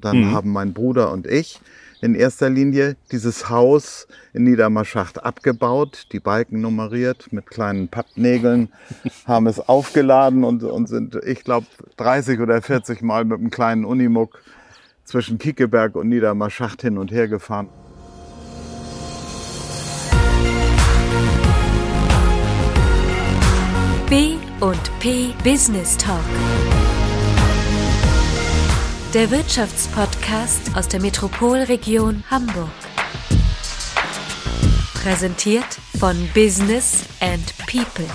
Dann mhm. haben mein Bruder und ich in erster Linie dieses Haus in Niedermarschacht abgebaut, die Balken nummeriert mit kleinen Pappnägeln, haben es aufgeladen und, und sind, ich glaube, 30 oder 40 Mal mit einem kleinen Unimog zwischen Kiekeberg und Niedermarschacht hin und her gefahren. B und P Business Talk. Der Wirtschaftspodcast aus der Metropolregion Hamburg. Präsentiert von Business and People.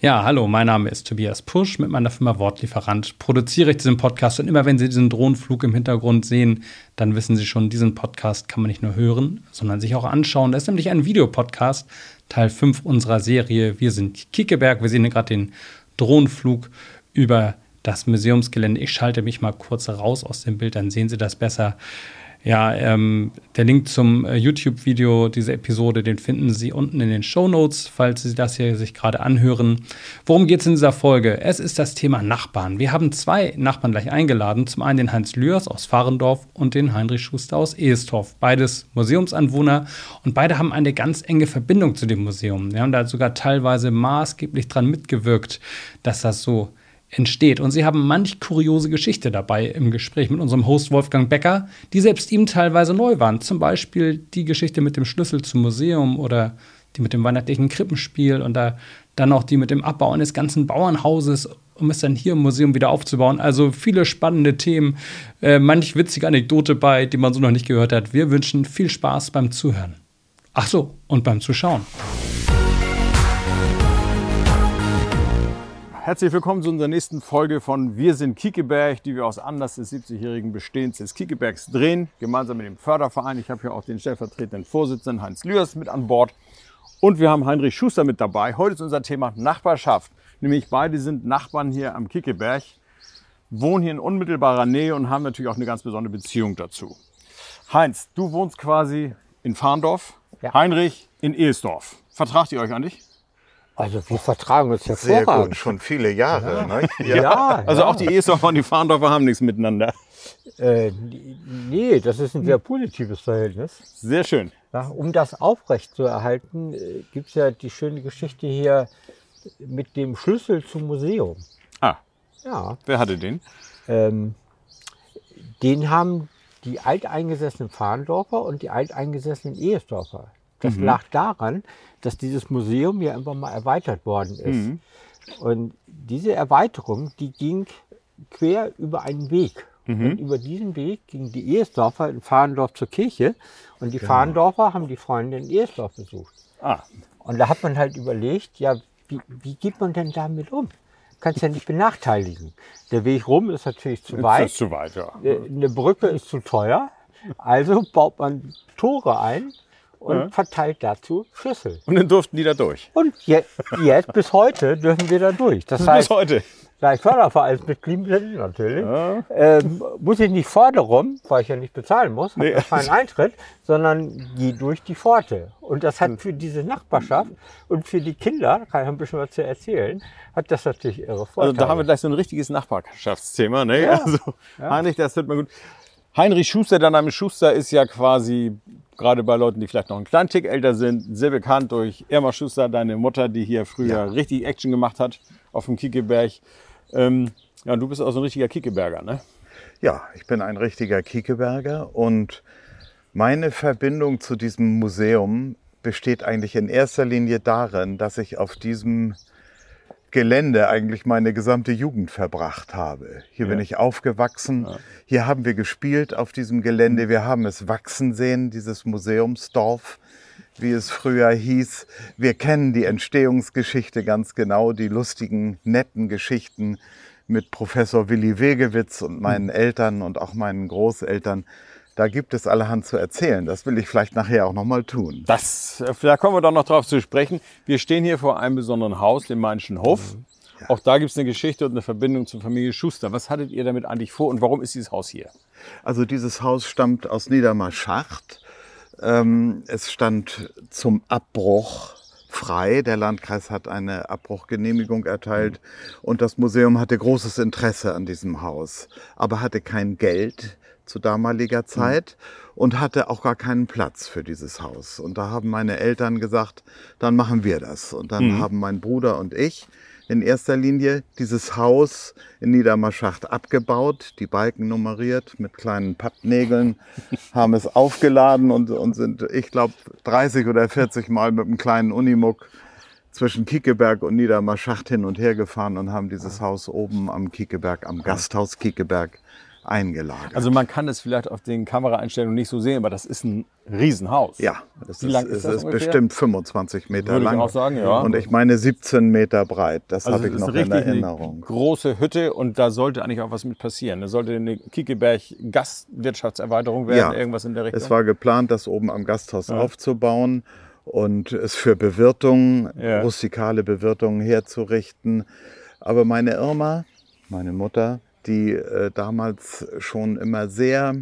Ja, hallo, mein Name ist Tobias Pusch. Mit meiner Firma Wortlieferant produziere ich diesen Podcast. Und immer wenn Sie diesen Drohnenflug im Hintergrund sehen, dann wissen Sie schon, diesen Podcast kann man nicht nur hören, sondern sich auch anschauen. Das ist nämlich ein Videopodcast, Teil 5 unserer Serie. Wir sind Kiekeberg. Wir sehen hier gerade den Drohnenflug über das Museumsgelände. Ich schalte mich mal kurz raus aus dem Bild, dann sehen Sie das besser. Ja, ähm, der Link zum äh, YouTube-Video dieser Episode, den finden Sie unten in den Show Notes, falls Sie das hier sich gerade anhören. Worum geht es in dieser Folge? Es ist das Thema Nachbarn. Wir haben zwei Nachbarn gleich eingeladen. Zum einen den Heinz Lührs aus Fahrendorf und den Heinrich Schuster aus Ehestorf. Beides Museumsanwohner und beide haben eine ganz enge Verbindung zu dem Museum. Wir haben da sogar teilweise maßgeblich dran mitgewirkt, dass das so entsteht. Und sie haben manch kuriose Geschichte dabei im Gespräch mit unserem Host Wolfgang Becker, die selbst ihm teilweise neu waren. Zum Beispiel die Geschichte mit dem Schlüssel zum Museum oder die mit dem weihnachtlichen Krippenspiel und da, dann auch die mit dem Abbau eines ganzen Bauernhauses, um es dann hier im Museum wieder aufzubauen. Also viele spannende Themen, äh, manch witzige Anekdote bei, die man so noch nicht gehört hat. Wir wünschen viel Spaß beim Zuhören. Ach so, und beim Zuschauen. Herzlich willkommen zu unserer nächsten Folge von Wir sind Kiekeberg, die wir aus Anlass des 70-jährigen Bestehens des Kiekebergs drehen, gemeinsam mit dem Förderverein. Ich habe hier auch den stellvertretenden Vorsitzenden Heinz Lührs mit an Bord und wir haben Heinrich Schuster mit dabei. Heute ist unser Thema Nachbarschaft, nämlich beide sind Nachbarn hier am Kiekeberg, wohnen hier in unmittelbarer Nähe und haben natürlich auch eine ganz besondere Beziehung dazu. Heinz, du wohnst quasi in Fahndorf, ja. Heinrich in Ehesdorf. Vertragt ihr euch eigentlich? Also wir vertragen uns hervorragend. Sehr gut, schon viele Jahre. Ja. Ne? Ja. ja. Also auch die Esdorfer und die Fahndorfer haben nichts miteinander. Äh, nee, das ist ein sehr positives Verhältnis. Sehr schön. Ja, um das aufrecht zu erhalten, äh, gibt es ja die schöne Geschichte hier mit dem Schlüssel zum Museum. Ah. Ja. Wer hatte den? Ähm, den haben die alteingesessenen Fahndorfer und die alteingesessenen Ehesdorfer. Das mhm. lag daran, dass dieses Museum ja einfach mal erweitert worden ist. Mhm. Und diese Erweiterung, die ging quer über einen Weg. Mhm. Und über diesen Weg gingen die Ehesdorfer in Fahrendorf zur Kirche und die genau. Fahrendorfer haben die Freunde in Ehesdorf besucht. Ah. Und da hat man halt überlegt, ja, wie, wie geht man denn damit um? Kannst ja nicht benachteiligen. Der Weg rum ist natürlich zu weit. Ist zu weit, ja. Äh, eine Brücke ist zu teuer. Also baut man Tore ein und ja. verteilt dazu Schlüssel. Und dann durften die da durch. Und je, jetzt bis heute dürfen wir da durch. Das bis heißt, heute. Da ich Fördervereinsmitglied bin, natürlich, ja. ähm, muss ich nicht rum, weil ich ja nicht bezahlen muss, nee. keinen Eintritt, sondern gehe durch die Pforte. Und das hat für diese Nachbarschaft und für die Kinder, da kann ich ein bisschen was zu erzählen, hat das natürlich ihre Vorteile. Also da haben wir gleich so ein richtiges Nachbarschaftsthema. Ne? Ja. Also, ja. Heinrich, das wird mal gut. Heinrich Schuster, der Name Schuster ist ja quasi gerade bei Leuten, die vielleicht noch einen kleinen Tick älter sind, sehr bekannt durch Irma Schuster, deine Mutter, die hier früher ja. richtig Action gemacht hat auf dem Kiekeberg. Ähm, ja, du bist auch so ein richtiger Kiekeberger, ne? Ja, ich bin ein richtiger Kiekeberger und meine Verbindung zu diesem Museum besteht eigentlich in erster Linie darin, dass ich auf diesem Gelände eigentlich meine gesamte Jugend verbracht habe. Hier ja. bin ich aufgewachsen. Ja. Hier haben wir gespielt auf diesem Gelände. Wir haben es wachsen sehen, dieses Museumsdorf, wie es früher hieß. Wir kennen die Entstehungsgeschichte ganz genau, die lustigen, netten Geschichten mit Professor Willi Wegewitz und meinen Eltern und auch meinen Großeltern. Da gibt es allerhand zu erzählen. Das will ich vielleicht nachher auch nochmal tun. Das, äh, da kommen wir doch noch drauf zu sprechen. Wir stehen hier vor einem besonderen Haus, dem Mainischen Hof. Mhm. Ja. Auch da gibt es eine Geschichte und eine Verbindung zur Familie Schuster. Was hattet ihr damit eigentlich vor und warum ist dieses Haus hier? Also dieses Haus stammt aus Niedermarschacht. Ähm, es stand zum Abbruch frei. Der Landkreis hat eine Abbruchgenehmigung erteilt und das Museum hatte großes Interesse an diesem Haus, aber hatte kein Geld zu damaliger Zeit und hatte auch gar keinen Platz für dieses Haus. Und da haben meine Eltern gesagt, dann machen wir das. Und dann haben mein Bruder und ich in erster Linie dieses Haus in Niedermarschacht abgebaut, die Balken nummeriert mit kleinen Pappnägeln, haben es aufgeladen und, und sind, ich glaube, 30 oder 40 Mal mit einem kleinen Unimog zwischen Kiekeberg und Niedermarschacht hin und her gefahren und haben dieses Haus oben am Kiekeberg, am Gasthaus Kiekeberg eingelagert. Also man kann es vielleicht auf den Kameraeinstellungen nicht so sehen, aber das ist ein Riesenhaus. ja, es Wie ist, lang ist es das ist ungefähr? bestimmt 25 Meter Würde ich lang. auch sagen, ja. Und ich meine 17 Meter breit. Das Also habe ich noch in richtig eine Erinnerung. große Hütte und da sollte eigentlich auch was mit passieren. Da sollte eine Kiekeberg Gastwirtschaftserweiterung werden, Ja, irgendwas in der Richtung. Es war geplant, das oben am Gasthaus aufzubauen und es für Bewirtungen, Ja. rustikale Bewirtungen herzurichten. Aber meine Irma, meine Mutter, die äh, damals schon immer sehr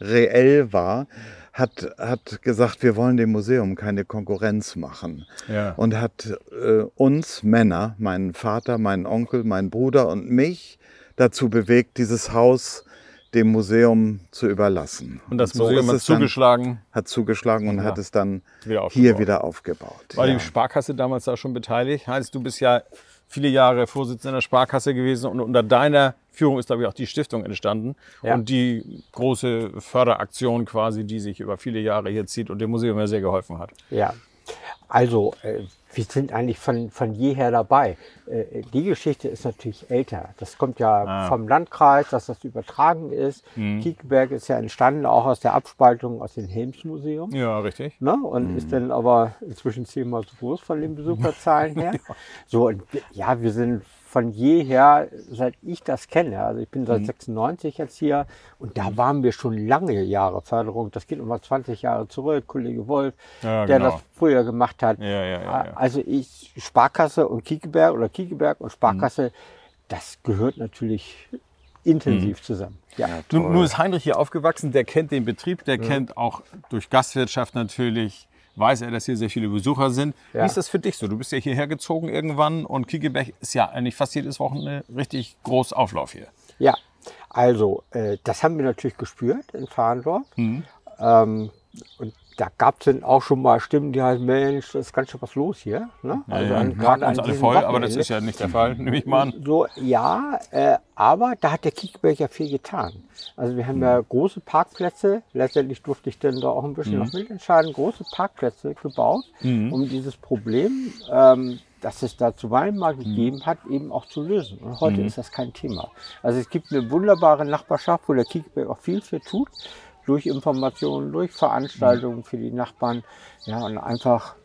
reell war, hat, hat gesagt, wir wollen dem Museum keine Konkurrenz machen. Ja. Und hat äh, uns Männer, meinen Vater, meinen Onkel, meinen Bruder und mich dazu bewegt, dieses Haus dem Museum zu überlassen. und das so Museum ist hat es dann- zugeschlagen, hat zugeschlagen und hat es dann Wieder hier wieder aufgebaut. war ja. die Sparkasse damals da schon beteiligt. Heinz, du bist ja viele Jahre Vorsitzender der Sparkasse gewesen und unter deiner Führung ist, glaube ich, auch die Stiftung entstanden. Ja. Und die große Förderaktion quasi, die sich über viele Jahre hier zieht und dem Museum ja sehr geholfen hat. Ja, also äh, wir sind eigentlich von, von jeher dabei. Äh, die Geschichte ist natürlich älter. Das kommt ja Ah. vom Landkreis, dass das übertragen ist. Mhm. Kiekenberg ist ja entstanden auch aus der Abspaltung aus dem Helmsmuseum. Ja, richtig. Ne? Und ist dann aber inzwischen zehnmal so groß von den Besucherzahlen her. So, und ja, wir sind von jeher, seit ich das kenne, also ich bin Mhm. seit 96 jetzt hier und da waren wir schon lange Jahre Förderung. Das geht nochmal 20 Jahre zurück, Kollege Wolf, Ja, der genau. das früher gemacht hat. Ja, ja. Also ich, Sparkasse und Kiekeberg oder Kiekeberg und Sparkasse, Mhm. das gehört natürlich intensiv zusammen. Ja, Nun, nun ist Heinrich hier aufgewachsen, der kennt den Betrieb, der kennt auch durch Gastwirtschaft natürlich, weiß er, dass hier sehr viele Besucher sind. Ja. Wie ist das für dich so? Du bist ja hierher gezogen irgendwann und Kiekeberg ist ja eigentlich fast jedes Wochenende richtig groß Auflauf hier. Ja, also äh, das haben wir natürlich gespürt in Fahndorf. Mhm. Ähm, und da gab es dann auch schon mal Stimmen, die halt, Mensch, da ist ganz schön was los hier. Ne? Also ja, gerade packen uns alle voll, aber das Wochenende. ist ja nicht der Fall, nehme ich mal an. So, ja, äh, aber da hat der Kiekeberg ja viel getan. Also wir haben ja Mhm. große Parkplätze, letztendlich durfte ich dann da auch ein bisschen noch mitentscheiden, große Parkplätze gebaut, Mhm. um dieses Problem, ähm, das es da zuweilen mal Mhm. gegeben hat, eben auch zu lösen. Und heute ist das kein Thema. Also es gibt eine wunderbare Nachbarschaft, wo der Kiekeberg auch viel für tut, durch Informationen, durch Veranstaltungen für die Nachbarn, ja, und einfach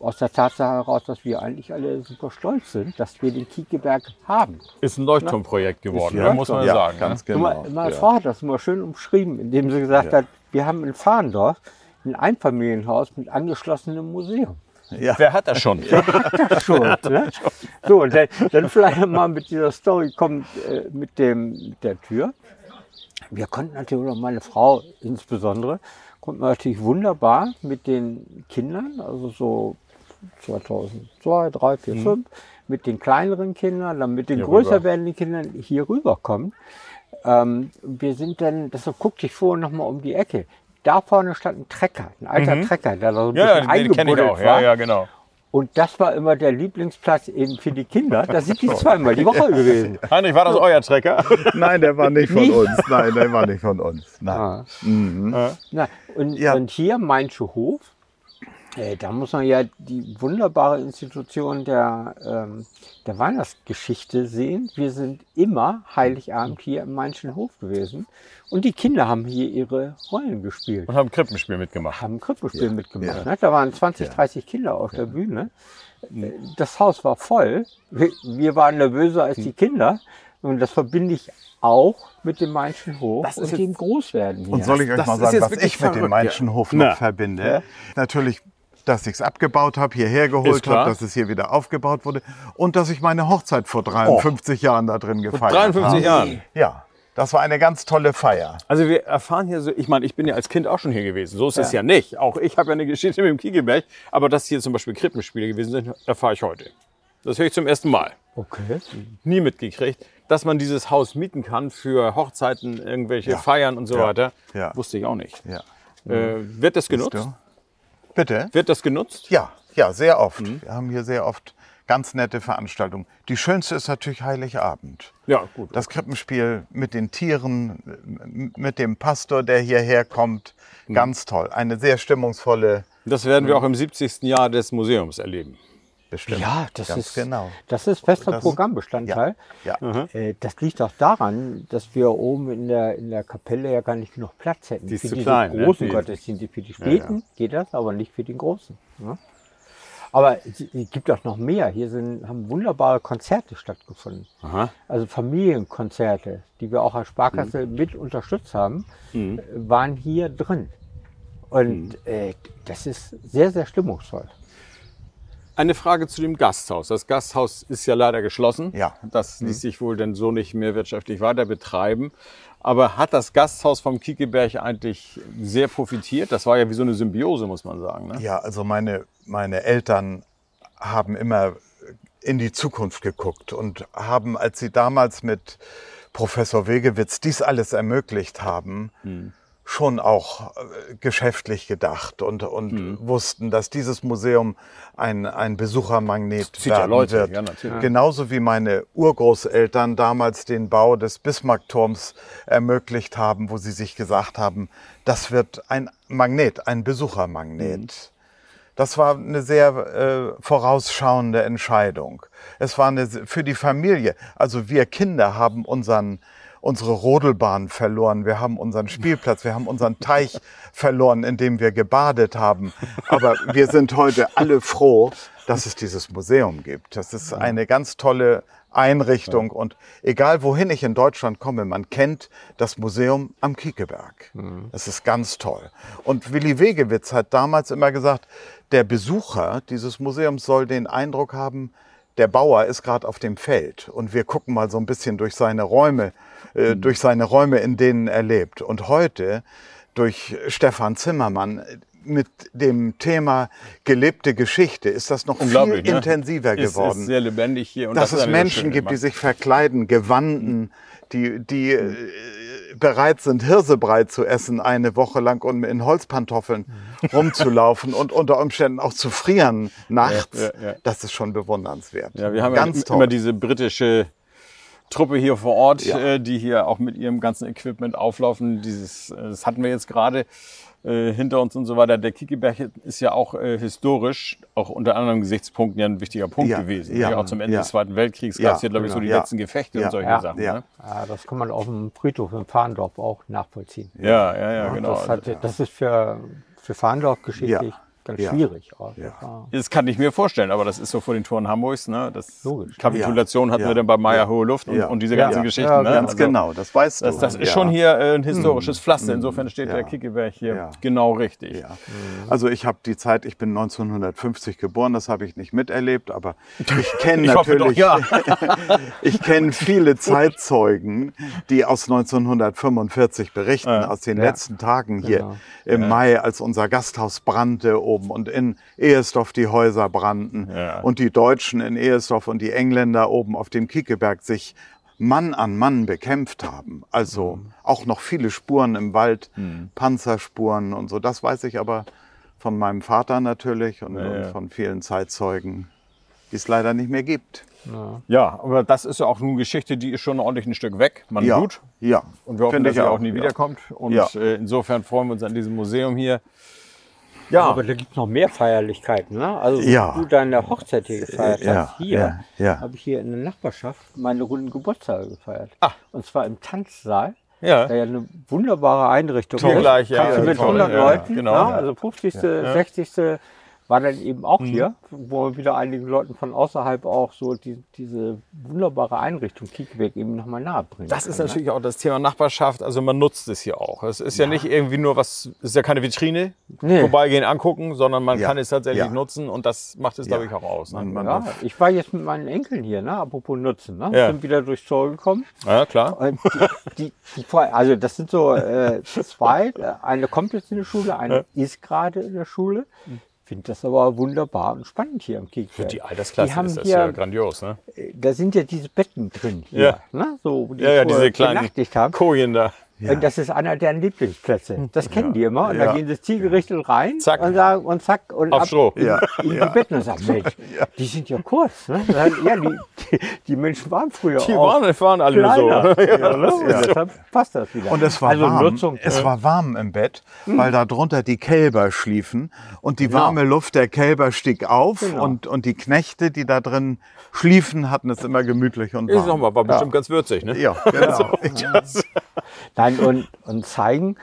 aus der Tatsache heraus, dass wir eigentlich alle super stolz sind, dass wir den Kiekeberg haben. Ist ein Leuchtturmprojekt geworden, Ist ne, muss man ja, sagen. ganz ne? genau. Meine ja. Frau hat das immer schön umschrieben, indem sie gesagt Ja. hat, wir haben in Fahndorf ein Einfamilienhaus mit angeschlossenem Museum. Ja. Wer hat das schon? Das schon. ne? So, und dann, dann vielleicht mal mit dieser Story kommt äh, mit, dem, mit der Tür. Wir konnten natürlich, oder meine Frau insbesondere, konnten natürlich wunderbar mit den Kindern, also so 2002, 3, 4, 5, mit den kleineren Kindern, dann mit den Hier größer rüber. werdenden Kindern hier rüberkommen. Ähm, wir sind dann, das guckte ich vorher noch mal um die Ecke. Da vorne stand ein Trecker, ein alter Trecker, der da so ein Ja, bisschen ja, eingebuddelt auch. Ja, war. ja, genau. Und das war immer der Lieblingsplatz eben für die Kinder. Da sind die zweimal die Woche gewesen. Heinrich, war das euer Trecker? Nein, der war nicht von Nicht? uns. Nein, der war nicht von uns. Nein. Ah. Mhm. Na, und, Ja. und hier Mainsche Hof, da muss man ja die wunderbare Institution der, ähm, der Weihnachtsgeschichte sehen. Wir sind immer Heiligabend hier im Mainschen Hof gewesen. Und die Kinder haben hier ihre Rollen gespielt. Und haben Krippenspiel mitgemacht. haben ein Krippenspiel mitgemacht. ja. Ne? Da waren 20, 30 Kinder auf der Bühne. Äh, Das Haus war voll. Wir, wir waren nervöser als die Kinder. Und das verbinde ich auch mit dem Mainschen Hof Das ist und dem Großwerden hier. Und soll ich euch das mal sagen, was ich mit dem Mainschen Hof Na. noch verbinde? Natürlich, dass ich es abgebaut habe, hierher geholt habe, dass es hier wieder aufgebaut wurde und dass ich meine Hochzeit vor 53 Jahren da drin gefeiert 53 habe. Jahren. Ja, Das war eine ganz tolle Feier. Also wir erfahren hier so, ich meine, ich bin ja als Kind auch schon hier gewesen. So ist es ja nicht. Auch ich habe ja eine Geschichte mit dem Kiegelberg. Aber dass hier zum Beispiel Krippenspiele gewesen sind, erfahre ich heute. Das höre ich zum ersten Mal. Okay. Nie mitgekriegt. Dass man dieses Haus mieten kann für Hochzeiten, irgendwelche Ja. Feiern und so Ja. weiter, Ja. wusste ich auch nicht. Ja. Äh, wird das genutzt? Bitte? Wird das genutzt? Ja, ja, sehr oft. Mhm. Wir haben hier sehr oft ganz nette Veranstaltungen. Die schönste ist natürlich Heiligabend. Ja, gut. Das Krippenspiel mit den Tieren, mit dem Pastor, der hierher kommt. Mhm. Ganz toll. Eine sehr stimmungsvolle Das werden wir auch im 70. Jahr des Museums erleben. Bestimmung. Ja, das Ganz ist genau. Das ist fester Das- Programmbestandteil. Ja. Äh, Das liegt auch daran, dass wir oben in der, in der Kapelle ja gar nicht genug Platz hätten. Die ist für zu diese klein, ne? großen Die- Gottesdienste. Für die späten geht das, aber nicht für den großen. Ne? Aber es gibt auch noch mehr. Hier sind, haben wunderbare Konzerte stattgefunden. Aha. Also Familienkonzerte, die wir auch als Sparkasse Mhm. mit unterstützt haben, äh, waren hier drin. Und Mhm. äh, das ist sehr, sehr stimmungsvoll. Eine Frage zu dem Gasthaus. Das Gasthaus ist ja leider geschlossen. Ja. Das ließ sich wohl denn so nicht mehr wirtschaftlich weiter betreiben. Aber hat das Gasthaus vom Kiekeberg eigentlich sehr profitiert? Das war ja wie so eine Symbiose, muss man sagen. Ne? Ja, also meine, meine Eltern haben immer in die Zukunft geguckt und haben, als sie damals mit Professor Wegewitz dies alles ermöglicht haben, schon auch äh, geschäftlich gedacht und, und wussten, dass dieses Museum ein, ein Besuchermagnet Zieht ja werden Leute, wird. ja, natürlich. Genauso wie meine Urgroßeltern damals den Bau des Bismarckturms ermöglicht haben, wo sie sich gesagt haben, das wird ein Magnet, ein Besuchermagnet. Das war eine sehr äh, vorausschauende Entscheidung. Es war eine, für die Familie. Also wir Kinder haben unseren, unsere Rodelbahn verloren. Wir haben unseren Spielplatz. Wir haben unseren Teich verloren, in dem wir gebadet haben. Aber wir sind heute alle froh, dass es dieses Museum gibt. Das ist eine ganz tolle Einrichtung und egal wohin ich in Deutschland komme, man kennt das Museum am Kiekeberg. Das ist ganz toll. Und Willi Wegewitz hat damals immer gesagt, der Besucher dieses Museums soll den Eindruck haben, der Bauer ist gerade auf dem Feld und wir gucken mal so ein bisschen durch seine Räume, äh, durch seine Räume, in denen er lebt. Und heute durch Stefan Zimmermann mit dem Thema gelebte Geschichte ist das noch viel ne? intensiver Es geworden ist sehr lebendig hier. Und dass das ist es Menschen gibt, die sich verkleiden, Gewanden, die, die äh, bereit sind, Hirsebrei zu essen eine Woche lang und in Holzpantoffeln rumzulaufen und unter Umständen auch zu frieren nachts. Ja, ja. Das ist schon bewundernswert. Ja, wir haben Ganz ja immer diese britische Truppe hier vor Ort, Ja. äh, die hier auch mit ihrem ganzen Equipment auflaufen. Dieses, äh, das hatten wir jetzt gerade äh, hinter uns und so weiter. Der Kiekeberg ist ja auch äh, historisch, auch unter anderen Gesichtspunkten ja ein wichtiger Punkt Ja, gewesen. ja, auch zum Ende ja. des Zweiten Weltkriegs Ja, gab es hier, glaube ich, so genau, die ja. letzten Gefechte Ja, und solche ja, Sachen. ja. Ne? Ja, das kann man auf dem Friedhof in Fahndorf auch nachvollziehen. Ja, ja, ja, genau. Das, hat, das ist für, für Fahndorf geschichtlich Ja. Ganz Ja. schwierig. auch. Ja. Das kann ich mir vorstellen, aber das ist so vor den Toren Hamburgs. Ne? Das Logisch. Kapitulation Ja, hatten ja, wir dann bei Meier ja, Hohe Luft und, ja, und diese ganzen ja. Geschichten. Ja, ne? Ganz Also, genau, das weißt du. Das, das ist Ja. schon hier äh, ein historisches Pflaster. Insofern steht Ja. der Kickeberg hier Ja. genau richtig. Ja. Also ich habe die Zeit, ich bin 1950 geboren, das habe ich nicht miterlebt, aber ich kenne natürlich, doch, ja. ich kenne viele Zeitzeugen, die aus 1945 berichten, aus den letzten Tagen hier Genau. im Mai, als unser Gasthaus brannte oben und in Ehesdorf die Häuser brannten Ja. und die Deutschen in Ehesdorf und die Engländer oben auf dem Kiekeberg sich Mann an Mann bekämpft haben. Also auch noch viele Spuren im Wald, Panzerspuren und so. Das weiß ich aber von meinem Vater natürlich und, Ja, ja. und von vielen Zeitzeugen, die es leider nicht mehr gibt. Ja, aber das ist ja auch nun Geschichte, die ist schon ordentlich ein Stück weg. Man ja, gut. ja. Und wir hoffen, Finde dass sie auch nie ja. wiederkommt. Und Ja. äh, insofern freuen wir uns an diesem Museum hier. Ja, Aber da gibt es noch mehr Feierlichkeiten. Ne? Also Ja. du deine Hochzeit hier gefeiert Ja, hast, hier ja, ja. habe ich hier in der Nachbarschaft meine runden Geburtstage gefeiert. Ah. Und zwar im Tanzsaal. ja. Da ja eine wunderbare Einrichtung Hier ist. gleich, ja, Kannst du mit toll, 100 ja, Leuten, genau. ja, also 50., 60., war dann eben auch hier, wo wieder einigen Leuten von außerhalb auch so die, diese wunderbare Einrichtung Kiekbeck eben nochmal nahe bringen. Das ist können, ne? natürlich auch das Thema Nachbarschaft. Also man nutzt es hier auch. Es ist ja, nicht irgendwie nur was, es ist ja keine Vitrine, Nee. vorbeigehen, angucken, sondern man Ja. kann es tatsächlich Ja. nutzen und das macht es, glaube ich, auch aus. Ne? Man, man, Ja, ich war jetzt mit meinen Enkeln hier, ne? apropos Nutzen, ne? Ja. sind wieder durchs Tor gekommen. Ja, klar. Und die, die, die, also das sind so äh, zwei, eine kommt jetzt in die Schule, eine ist gerade in der Schule. Finde das aber wunderbar und spannend hier im Kiekberg. Die Altersklasse die haben ist das hier, ja grandios. Ne? Da sind ja diese Betten drin hier, Ja. ne? so, die Ja, ja, diese kleinen. Kojen da. Und das ist einer deren Lieblingsplätze. Das kennen die immer. Und Ja. da gehen sie zielgerichtet rein Zack. und sagen und zack und Auf ab Stroh. in, Ja. in die Betten und sagen, Mensch, die sind ja kurz. Ne? Ja, die, die, die Menschen waren früher Die auch waren, waren alle kleiner. so. Ja, ne? Und Deshalb passt das wieder. Und es war also warm. Nutzung, es war warm im Bett, weil da drunter die Kälber schliefen und die Genau. warme Luft der Kälber stieg auf Genau. und, und die Knechte, die da drin schliefen, hatten es immer gemütlich und Ist warm. nochmal, war bestimmt ganz würzig, ne? Ja, genau. Nein, und, und zeigen,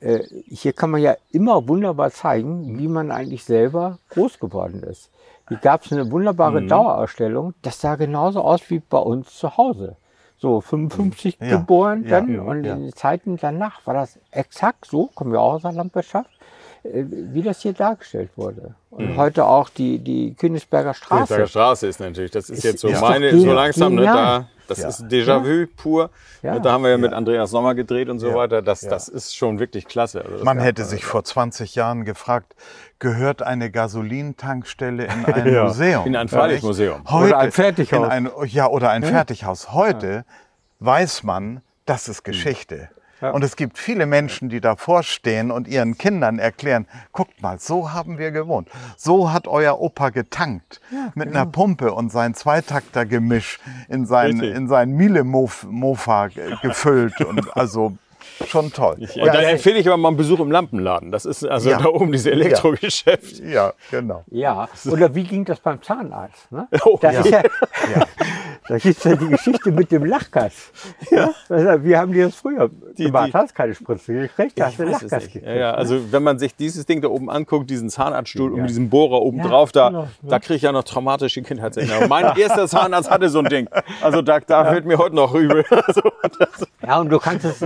äh, hier kann man ja immer wunderbar zeigen, wie man eigentlich selber groß geworden ist. Hier gab es eine wunderbare Mhm. Dauerausstellung, das sah genauso aus wie bei uns zu Hause. So 55 Ja, geboren ja, dann und ja. in den Zeiten danach war das exakt so, kommen wir auch aus der Landwirtschaft, wie das hier dargestellt wurde. Und Mhm. heute auch die, die Königsberger Straße. Königsberger Straße ist natürlich, das ist jetzt so ist meine, so langsam, ne, da, das ist Déjà-vu pur. Ja. Da haben wir ja mit Andreas Sommer gedreht und so Ja. weiter. Das, das ist schon wirklich klasse. Also Man hätte sich vor 20 Jahren gefragt, gehört eine Gasolintankstelle in ein Ja, Museum? in ein Freilichtmuseum. Heute, Oder ein Fertighaus. In ein, ja, oder ein Fertighaus. Heute weiß man, das ist Geschichte. Und es gibt viele Menschen, die davor stehen und ihren Kindern erklären, guckt mal, so haben wir gewohnt. So hat euer Opa getankt. mit einer Pumpe und sein Zweitaktergemisch in sein, Richtig. in sein Miele-Mofa gefüllt. Und also schon toll. Ja, da empfehle ich aber mal einen Besuch im Lampenladen. Das ist also Ja. da oben dieses Elektrogeschäft. Ja, genau. Ja, oder wie ging das beim Zahnarzt? Ne? Oh, da ja. ist ja, da gibt es ja die Geschichte mit dem Lachgas. Ja. Wie haben die das früher gemacht? die- hast keine Spritze gekriegt, hast du Ich Lachgas nicht. gekriegt. Ja, ja, ne? also wenn man sich dieses Ding da oben anguckt, diesen Zahnarztstuhl und Ja. mit diesem Bohrer oben Ja, drauf, da, genau. da kriege ich ja noch traumatische Kindheitserinnerungen. Mein erster Zahnarzt hatte so ein Ding. Also da, da wird mir heute noch übel. Also, Ja, und du kannst es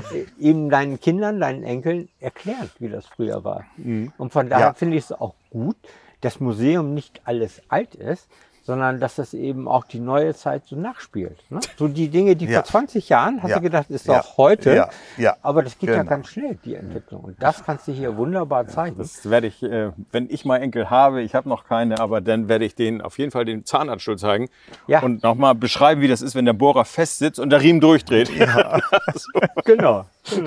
eben deinen Kindern, deinen Enkeln erklären, wie das früher war. Mhm. Und von daher Ja. finde ich es auch gut, dass Museum nicht alles alt ist, sondern dass das eben auch die neue Zeit so nachspielt. Ne? So die Dinge, die Ja. vor 20 Jahren, hast Ja. du gedacht, ist Ja. auch heute, Ja. Ja. aber das geht ja Genau. ganz schnell, die Entwicklung. Und das kannst du hier wunderbar zeigen. das werde ich, äh, wenn ich mal Enkel habe, ich habe noch keine, aber dann werde ich denen auf jeden Fall den Zahnarztstuhl zeigen Ja. und nochmal beschreiben, wie das ist, wenn der Bohrer fest sitzt und der Riemen durchdreht. genau.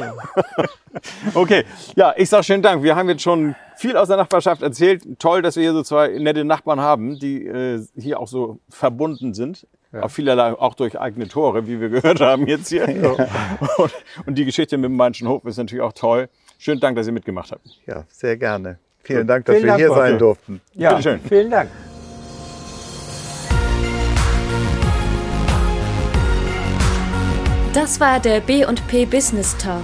Okay, ja, ich sage schönen Dank. Wir haben jetzt schon viel aus der Nachbarschaft erzählt. Toll, dass wir hier so zwei nette Nachbarn haben, die äh, hier auch so verbunden sind. Auf vielerlei, auch durch eigene Tore, wie wir gehört haben jetzt hier. Und, und die Geschichte mit dem Mainschen Hof ist natürlich auch toll. Schönen Dank, dass ihr mitgemacht habt. Ja, sehr gerne. Vielen Dank, dass Vielen wir Dank, hier Wolfgang. sein durften. Ja, Bitteschön. vielen Dank. Das war der B&P Business Talk.